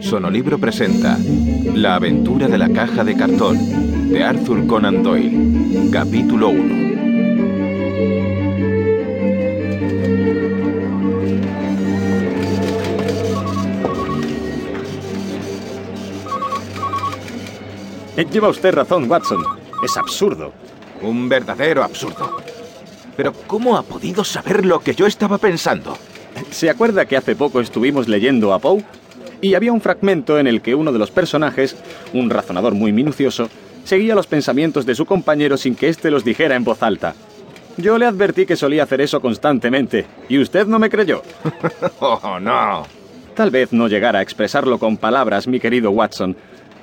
Sonolibro presenta La aventura de la caja de cartón de Arthur Conan Doyle, capítulo 1. Eh, Lleva usted razón, Watson. Es absurdo. Un verdadero absurdo. Pero ¿cómo ha podido saber lo que yo estaba pensando? ¿Se acuerda que hace poco estuvimos leyendo a Poe? Y había un fragmento en el que uno de los personajes, un razonador muy minucioso, seguía los pensamientos de su compañero sin que éste los dijera en voz alta. Yo le advertí que solía hacer eso constantemente, y usted no me creyó. oh, no. Tal vez no llegara a expresarlo con palabras, mi querido Watson,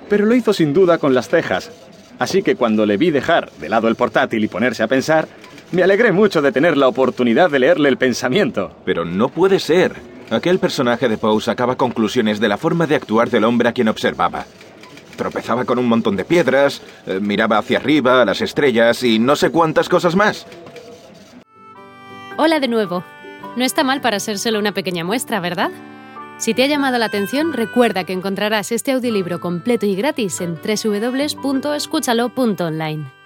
pero lo hizo sin duda con las cejas. Así que cuando le vi dejar de lado el portátil y ponerse a pensar, me alegré mucho de tener la oportunidad de leerle el pensamiento. Pero no puede ser. Aquel personaje de Poe sacaba conclusiones de la forma de actuar del hombre a quien observaba. Tropezaba con un montón de piedras, eh, miraba hacia arriba, a las estrellas y no sé cuántas cosas más. Hola de nuevo. No está mal para ser solo una pequeña muestra, ¿verdad? Si te ha llamado la atención, recuerda que encontrarás este audiolibro completo y gratis en www.escúchalo.online.